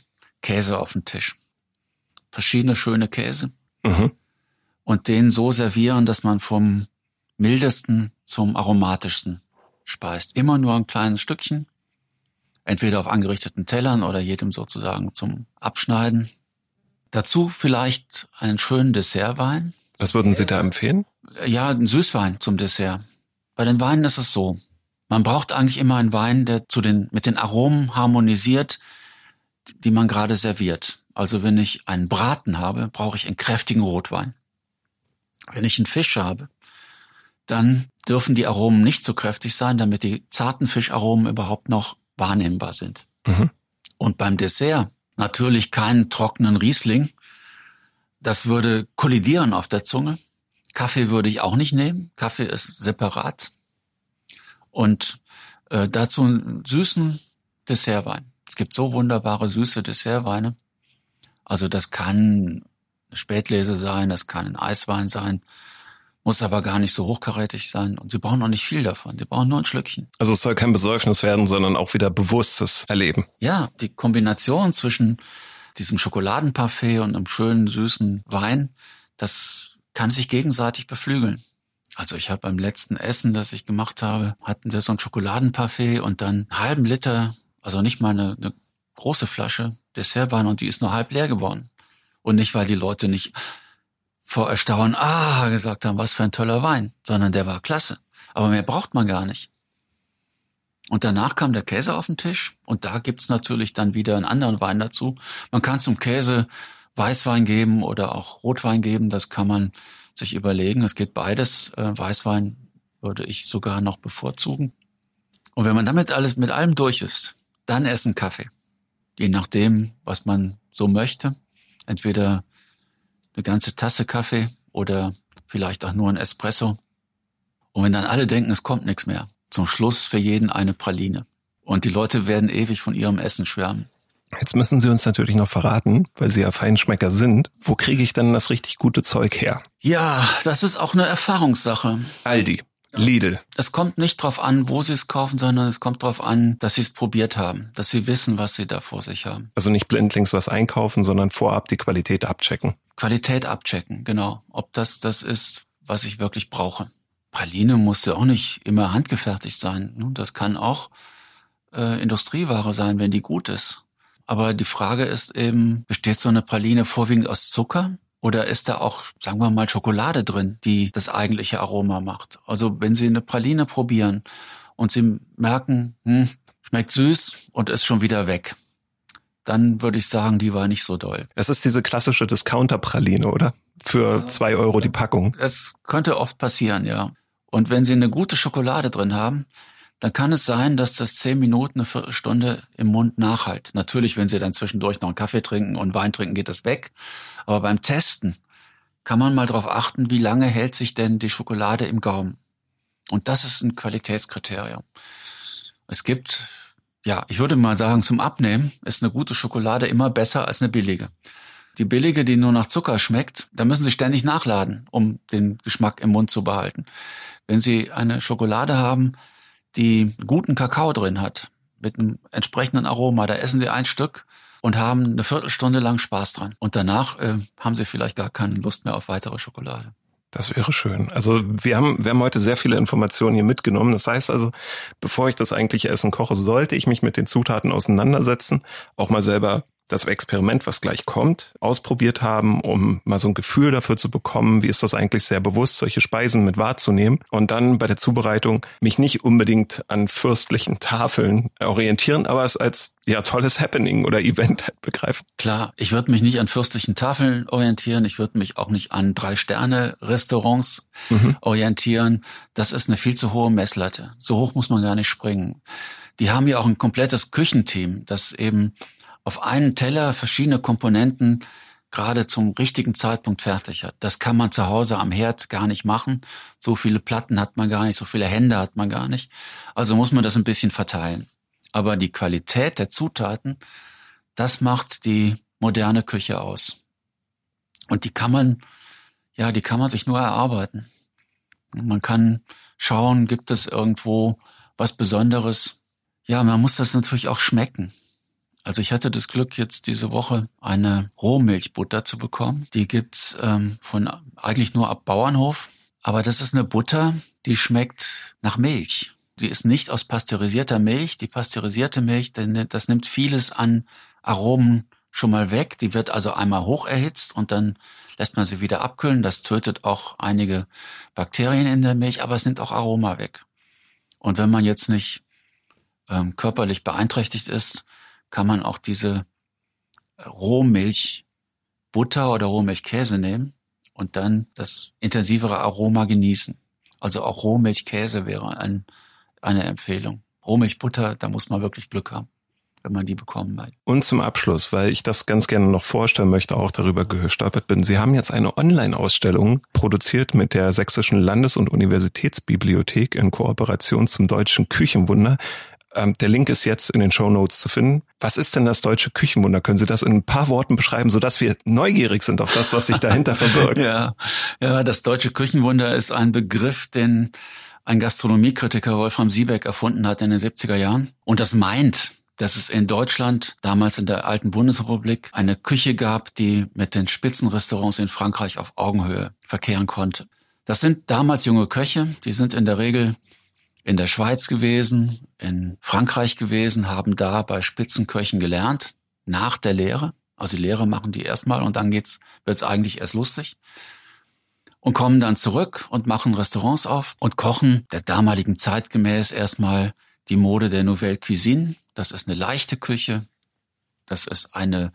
Käse auf den Tisch. Verschiedene schöne Käse. Mhm. Und den so servieren, dass man vom mildesten zum aromatischsten speist. Immer nur ein kleines Stückchen. Entweder auf angerichteten Tellern oder jedem sozusagen zum Abschneiden. Dazu vielleicht einen schönen Dessertwein. Was würden Sie da empfehlen? Ja, ein Süßwein zum Dessert. Bei den Weinen ist es so. Man braucht eigentlich immer einen Wein, der zu den, mit den Aromen harmonisiert, die man gerade serviert. Also wenn ich einen Braten habe, brauche ich einen kräftigen Rotwein. Wenn ich einen Fisch habe, dann dürfen die Aromen nicht so kräftig sein, damit die zarten Fischaromen überhaupt noch wahrnehmbar sind. Mhm. Und beim Dessert natürlich keinen trockenen Riesling. Das würde kollidieren auf der Zunge. Kaffee würde ich auch nicht nehmen. Kaffee ist separat. Und äh, dazu einen süßen Dessertwein. Es gibt so wunderbare süße Dessertweine. Also das kann eine Spätlese sein, das kann ein Eiswein sein, muss aber gar nicht so hochkarätig sein. Und sie brauchen auch nicht viel davon. Sie brauchen nur ein Schlückchen. Also es soll kein Besäufnis werden, sondern auch wieder bewusstes Erleben. Ja, die Kombination zwischen diesem Schokoladenparfait und einem schönen, süßen Wein, das kann sich gegenseitig beflügeln. Also ich habe beim letzten Essen, das ich gemacht habe, hatten wir so ein Schokoladenparfait und dann einen halben Liter, also nicht mal eine, eine große Flasche Dessertwein und die ist nur halb leer geworden. Und nicht, weil die Leute nicht vor Erstaunen, ah, gesagt haben, was für ein toller Wein, sondern der war klasse. Aber mehr braucht man gar nicht. Und danach kam der Käse auf den Tisch und da gibt's natürlich dann wieder einen anderen Wein dazu. Man kann zum Käse Weißwein geben oder auch Rotwein geben, das kann man sich überlegen. Es geht beides. Äh, Weißwein würde ich sogar noch bevorzugen. Und wenn man damit alles mit allem durch ist, dann essen Kaffee. Je nachdem, was man so möchte. Entweder eine ganze Tasse Kaffee oder vielleicht auch nur ein Espresso. Und wenn dann alle denken, es kommt nichts mehr, zum Schluss für jeden eine Praline. Und die Leute werden ewig von ihrem Essen schwärmen. Jetzt müssen Sie uns natürlich noch verraten, weil Sie ja Feinschmecker sind. Wo kriege ich denn das richtig gute Zeug her? Ja, das ist auch eine Erfahrungssache. Aldi. Lidl. Es kommt nicht drauf an, wo sie es kaufen, sondern es kommt drauf an, dass sie es probiert haben, dass sie wissen, was sie da vor sich haben. Also nicht blindlings was einkaufen, sondern vorab die Qualität abchecken. Qualität abchecken, genau. Ob das das ist, was ich wirklich brauche. Praline muss ja auch nicht immer handgefertigt sein. Das kann auch äh, Industrieware sein, wenn die gut ist. Aber die Frage ist eben, besteht so eine Praline vorwiegend aus Zucker? Oder ist da auch, sagen wir mal, Schokolade drin, die das eigentliche Aroma macht? Also wenn Sie eine Praline probieren und Sie merken, hm, schmeckt süß und ist schon wieder weg, dann würde ich sagen, die war nicht so doll. Es ist diese klassische Discounter-Praline, oder? Für ja. zwei Euro die Packung. Es könnte oft passieren, ja. Und wenn Sie eine gute Schokolade drin haben, dann kann es sein, dass das zehn Minuten, eine Viertelstunde im Mund nachhalt. Natürlich, wenn Sie dann zwischendurch noch einen Kaffee trinken und Wein trinken, geht das weg. Aber beim Testen kann man mal darauf achten, wie lange hält sich denn die Schokolade im Gaumen. Und das ist ein Qualitätskriterium. Es gibt, ja, ich würde mal sagen, zum Abnehmen ist eine gute Schokolade immer besser als eine billige. Die billige, die nur nach Zucker schmeckt, da müssen Sie ständig nachladen, um den Geschmack im Mund zu behalten. Wenn Sie eine Schokolade haben, die guten Kakao drin hat, mit einem entsprechenden Aroma, da essen Sie ein Stück und haben eine Viertelstunde lang Spaß dran. Und danach äh, haben Sie vielleicht gar keine Lust mehr auf weitere Schokolade. Das wäre schön. Also wir haben, wir haben heute sehr viele Informationen hier mitgenommen. Das heißt also, bevor ich das eigentliche Essen koche, sollte ich mich mit den Zutaten auseinandersetzen, auch mal selber das Experiment, was gleich kommt, ausprobiert haben, um mal so ein Gefühl dafür zu bekommen, wie ist das eigentlich sehr bewusst, solche Speisen mit wahrzunehmen und dann bei der Zubereitung mich nicht unbedingt an fürstlichen Tafeln orientieren, aber es als ja tolles Happening oder Event begreifen. Klar, ich würde mich nicht an fürstlichen Tafeln orientieren, ich würde mich auch nicht an Drei-Sterne-Restaurants mhm. orientieren. Das ist eine viel zu hohe Messlatte. So hoch muss man gar nicht springen. Die haben ja auch ein komplettes Küchenteam, das eben auf einen Teller verschiedene Komponenten gerade zum richtigen Zeitpunkt fertig hat. Das kann man zu Hause am Herd gar nicht machen. So viele Platten hat man gar nicht, so viele Hände hat man gar nicht. Also muss man das ein bisschen verteilen. Aber die Qualität der Zutaten, das macht die moderne Küche aus. Und die kann man, ja, die kann man sich nur erarbeiten. Man kann schauen, gibt es irgendwo was Besonderes. Ja, man muss das natürlich auch schmecken. Also ich hatte das Glück, jetzt diese Woche eine Rohmilchbutter zu bekommen. Die gibt's ähm, von eigentlich nur ab Bauernhof. Aber das ist eine Butter, die schmeckt nach Milch. Die ist nicht aus pasteurisierter Milch. Die pasteurisierte Milch, das nimmt vieles an Aromen schon mal weg. Die wird also einmal hoch erhitzt und dann lässt man sie wieder abkühlen. Das tötet auch einige Bakterien in der Milch, aber es nimmt auch Aroma weg. Und wenn man jetzt nicht ähm, körperlich beeinträchtigt ist, kann man auch diese Rohmilch Butter oder Rohmilchkäse nehmen und dann das intensivere Aroma genießen. Also auch Rohmilchkäse wäre ein, eine Empfehlung. Rohmilchbutter, da muss man wirklich Glück haben wenn man die bekommen hat. Und zum Abschluss, weil ich das ganz gerne noch vorstellen möchte, auch darüber gestolpert bin. Sie haben jetzt eine Online-Ausstellung produziert mit der Sächsischen Landes- und Universitätsbibliothek in Kooperation zum Deutschen Küchenwunder. Ähm, der Link ist jetzt in den Show Notes zu finden. Was ist denn das deutsche Küchenwunder? Können Sie das in ein paar Worten beschreiben, sodass wir neugierig sind auf das, was sich dahinter verbirgt? ja, ja, das deutsche Küchenwunder ist ein Begriff, den ein Gastronomiekritiker Wolfram Siebeck erfunden hat in den 70er Jahren. Und das meint, dass es in Deutschland, damals in der alten Bundesrepublik, eine Küche gab, die mit den Spitzenrestaurants in Frankreich auf Augenhöhe verkehren konnte. Das sind damals junge Köche, die sind in der Regel in der Schweiz gewesen, in Frankreich gewesen, haben da bei Spitzenköchen gelernt, nach der Lehre. Also die Lehre machen die erstmal und dann geht's, wird's eigentlich erst lustig. Und kommen dann zurück und machen Restaurants auf und kochen der damaligen Zeit gemäß erstmal die Mode der Nouvelle Cuisine. Das ist eine leichte Küche. Das ist eine,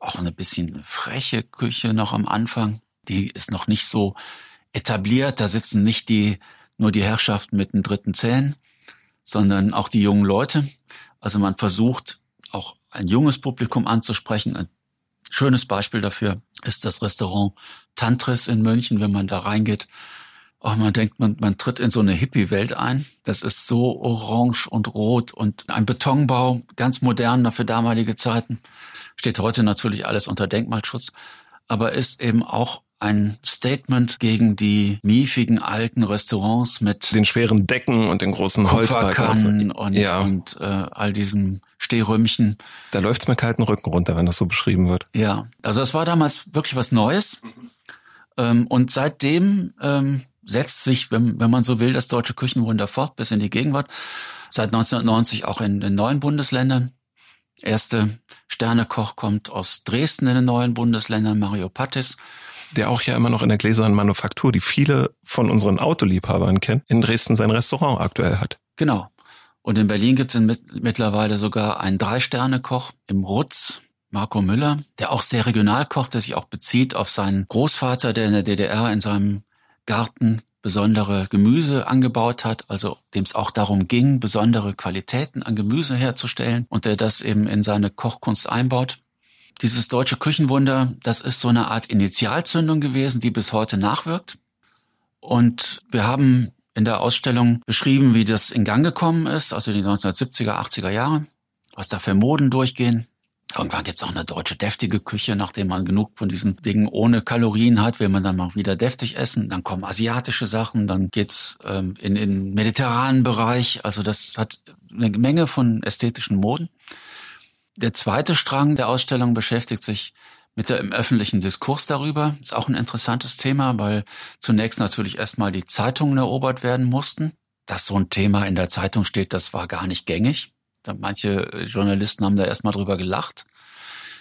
auch eine bisschen freche Küche noch am Anfang. Die ist noch nicht so etabliert. Da sitzen nicht die nur die Herrschaften mit den dritten Zähnen, sondern auch die jungen Leute. Also man versucht auch ein junges Publikum anzusprechen. Ein schönes Beispiel dafür ist das Restaurant Tantris in München, wenn man da reingeht. Auch man denkt, man, man tritt in so eine Hippie-Welt ein. Das ist so orange und rot und ein Betonbau, ganz modern für damalige Zeiten. Steht heute natürlich alles unter Denkmalschutz, aber ist eben auch ein Statement gegen die miefigen alten Restaurants mit den schweren Decken und den großen Holzbalken und, ja. und äh, all diesem Stehrümmchen. Da läuft's mir kalten Rücken runter, wenn das so beschrieben wird. Ja, also das war damals wirklich was Neues. Ähm, und seitdem ähm, setzt sich, wenn, wenn man so will, das deutsche Küchenwunder fort bis in die Gegenwart. Seit 1990 auch in den neuen Bundesländern. Erste Sternekoch kommt aus Dresden in den neuen Bundesländern, Mario Pattis. Der auch ja immer noch in der gläsernen Manufaktur, die viele von unseren Autoliebhabern kennen, in Dresden sein Restaurant aktuell hat. Genau. Und in Berlin gibt es mittlerweile sogar einen Drei-Sterne-Koch im Rutz, Marco Müller, der auch sehr regional kocht, der sich auch bezieht auf seinen Großvater, der in der DDR in seinem Garten besondere Gemüse angebaut hat, also dem es auch darum ging, besondere Qualitäten an Gemüse herzustellen und der das eben in seine Kochkunst einbaut. Dieses deutsche Küchenwunder, das ist so eine Art Initialzündung gewesen, die bis heute nachwirkt. Und wir haben in der Ausstellung beschrieben, wie das in Gang gekommen ist, also die 1970er, 80er Jahre, was da für Moden durchgehen, Irgendwann gibt's auch eine deutsche deftige Küche, nachdem man genug von diesen Dingen ohne Kalorien hat, will man dann mal wieder deftig essen. Dann kommen asiatische Sachen, dann geht's ähm, in den mediterranen Bereich. Also das hat eine Menge von ästhetischen Moden. Der zweite Strang der Ausstellung beschäftigt sich mit der im öffentlichen Diskurs darüber. Ist auch ein interessantes Thema, weil zunächst natürlich erstmal die Zeitungen erobert werden mussten. Dass so ein Thema in der Zeitung steht, das war gar nicht gängig. Manche Journalisten haben da erstmal drüber gelacht.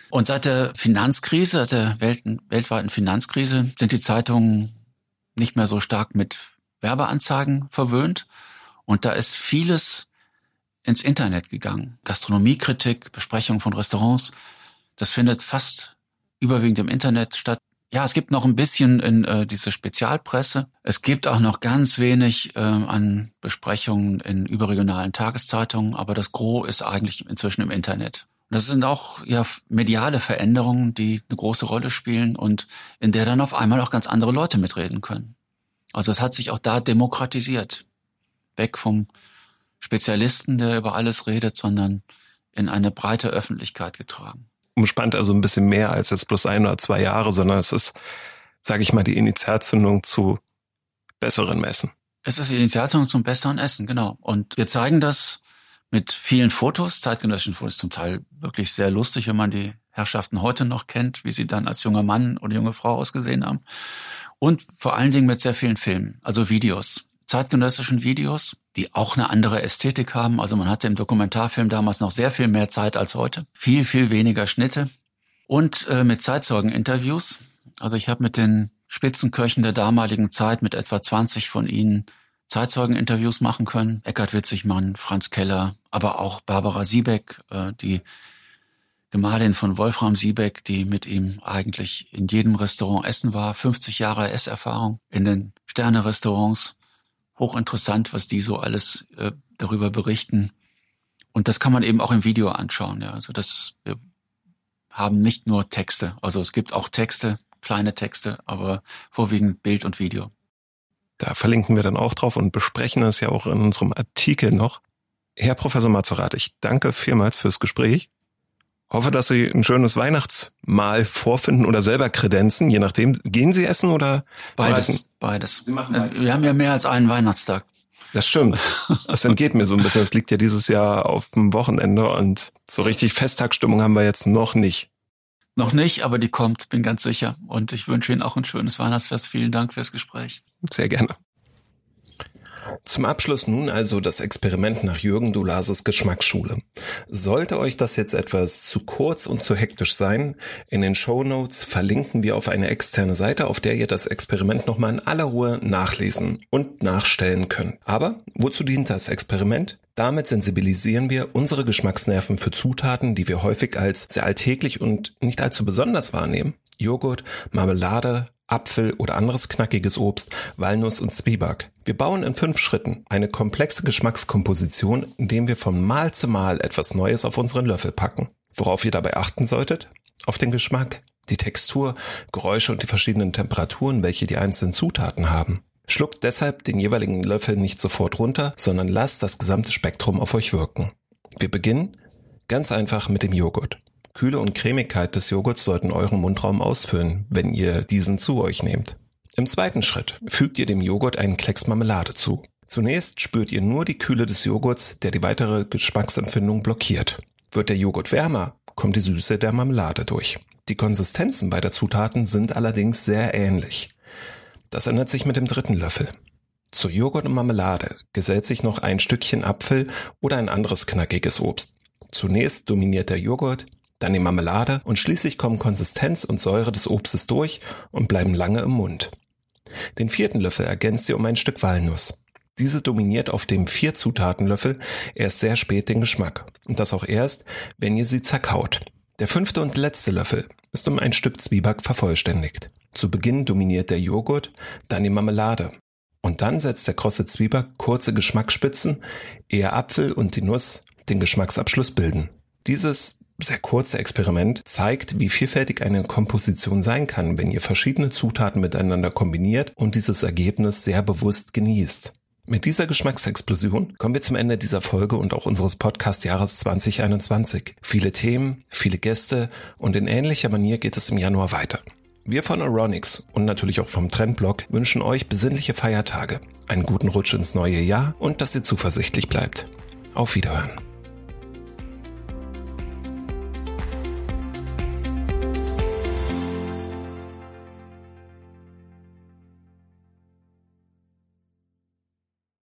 Und seit der Finanzkrise, seit der weltweiten Finanzkrise, sind die Zeitungen nicht mehr so stark mit Werbeanzeigen verwöhnt. Und da ist vieles ins Internet gegangen. Gastronomiekritik, Besprechung von Restaurants, das findet fast überwiegend im Internet statt. Ja, es gibt noch ein bisschen in äh, diese Spezialpresse. Es gibt auch noch ganz wenig äh, an Besprechungen in überregionalen Tageszeitungen, aber das Gros ist eigentlich inzwischen im Internet. Das sind auch ja mediale Veränderungen, die eine große Rolle spielen und in der dann auf einmal auch ganz andere Leute mitreden können. Also es hat sich auch da demokratisiert. Weg vom Spezialisten, der über alles redet, sondern in eine breite Öffentlichkeit getragen umspannt also ein bisschen mehr als jetzt bloß ein oder zwei Jahre, sondern es ist, sage ich mal, die Initialzündung zu besseren Messen. Es ist die Initialzündung zum besseren Essen, genau. Und wir zeigen das mit vielen Fotos, zeitgenössischen Fotos, zum Teil wirklich sehr lustig, wenn man die Herrschaften heute noch kennt, wie sie dann als junger Mann oder junge Frau ausgesehen haben. Und vor allen Dingen mit sehr vielen Filmen, also Videos zeitgenössischen Videos, die auch eine andere Ästhetik haben. Also man hatte im Dokumentarfilm damals noch sehr viel mehr Zeit als heute. Viel, viel weniger Schnitte. Und äh, mit Zeitzeugeninterviews. Also ich habe mit den Spitzenköchen der damaligen Zeit, mit etwa 20 von ihnen, Zeitzeugeninterviews machen können. Eckhard Witzigmann, Franz Keller, aber auch Barbara Siebeck, äh, die Gemahlin von Wolfram Siebeck, die mit ihm eigentlich in jedem Restaurant essen war. 50 Jahre Esserfahrung in den Sterne-Restaurants hochinteressant, was die so alles äh, darüber berichten. Und das kann man eben auch im Video anschauen. Ja. Also das wir haben nicht nur Texte. Also es gibt auch Texte, kleine Texte, aber vorwiegend Bild und Video. Da verlinken wir dann auch drauf und besprechen es ja auch in unserem Artikel noch. Herr Professor Mazerat, ich danke vielmals fürs Gespräch. Hoffe, dass Sie ein schönes Weihnachtsmahl vorfinden oder selber kredenzen, je nachdem. Gehen Sie essen oder? Beides, bereiten? beides. Sie machen beides. Wir haben ja mehr als einen Weihnachtstag. Das stimmt. Das entgeht mir so ein bisschen. Das liegt ja dieses Jahr auf dem Wochenende und so richtig Festtagsstimmung haben wir jetzt noch nicht. Noch nicht, aber die kommt, bin ganz sicher. Und ich wünsche Ihnen auch ein schönes Weihnachtsfest. Vielen Dank fürs Gespräch. Sehr gerne. Zum Abschluss nun also das Experiment nach Jürgen Dulases Geschmacksschule. Sollte euch das jetzt etwas zu kurz und zu hektisch sein, in den Show Notes verlinken wir auf eine externe Seite, auf der ihr das Experiment nochmal in aller Ruhe nachlesen und nachstellen könnt. Aber wozu dient das Experiment? Damit sensibilisieren wir unsere Geschmacksnerven für Zutaten, die wir häufig als sehr alltäglich und nicht allzu besonders wahrnehmen. Joghurt, Marmelade, Apfel oder anderes knackiges Obst, Walnuss und Zwieback. Wir bauen in fünf Schritten eine komplexe Geschmackskomposition, indem wir von Mal zu Mal etwas Neues auf unseren Löffel packen. Worauf ihr dabei achten solltet? Auf den Geschmack, die Textur, Geräusche und die verschiedenen Temperaturen, welche die einzelnen Zutaten haben. Schluckt deshalb den jeweiligen Löffel nicht sofort runter, sondern lasst das gesamte Spektrum auf euch wirken. Wir beginnen ganz einfach mit dem Joghurt. Kühle und Cremigkeit des Joghurts sollten euren Mundraum ausfüllen, wenn ihr diesen zu euch nehmt. Im zweiten Schritt fügt ihr dem Joghurt einen Klecks Marmelade zu. Zunächst spürt ihr nur die Kühle des Joghurts, der die weitere Geschmacksempfindung blockiert. Wird der Joghurt wärmer, kommt die Süße der Marmelade durch. Die Konsistenzen beider Zutaten sind allerdings sehr ähnlich. Das ändert sich mit dem dritten Löffel. Zu Joghurt und Marmelade gesellt sich noch ein Stückchen Apfel oder ein anderes knackiges Obst. Zunächst dominiert der Joghurt, dann die Marmelade und schließlich kommen Konsistenz und Säure des Obstes durch und bleiben lange im Mund. Den vierten Löffel ergänzt sie um ein Stück Walnuss. Diese dominiert auf dem vier Zutatenlöffel erst sehr spät den Geschmack. Und das auch erst, wenn ihr sie zerkaut. Der fünfte und letzte Löffel ist um ein Stück Zwieback vervollständigt. Zu Beginn dominiert der Joghurt, dann die Marmelade. Und dann setzt der krosse Zwieback kurze Geschmacksspitzen, ehe Apfel und die Nuss den Geschmacksabschluss bilden. Dieses sehr kurze Experiment zeigt, wie vielfältig eine Komposition sein kann, wenn ihr verschiedene Zutaten miteinander kombiniert und dieses Ergebnis sehr bewusst genießt. Mit dieser Geschmacksexplosion kommen wir zum Ende dieser Folge und auch unseres Podcast-Jahres 2021. Viele Themen, viele Gäste und in ähnlicher Manier geht es im Januar weiter. Wir von Aronix und natürlich auch vom Trendblog wünschen euch besinnliche Feiertage, einen guten Rutsch ins neue Jahr und dass ihr zuversichtlich bleibt. Auf Wiederhören.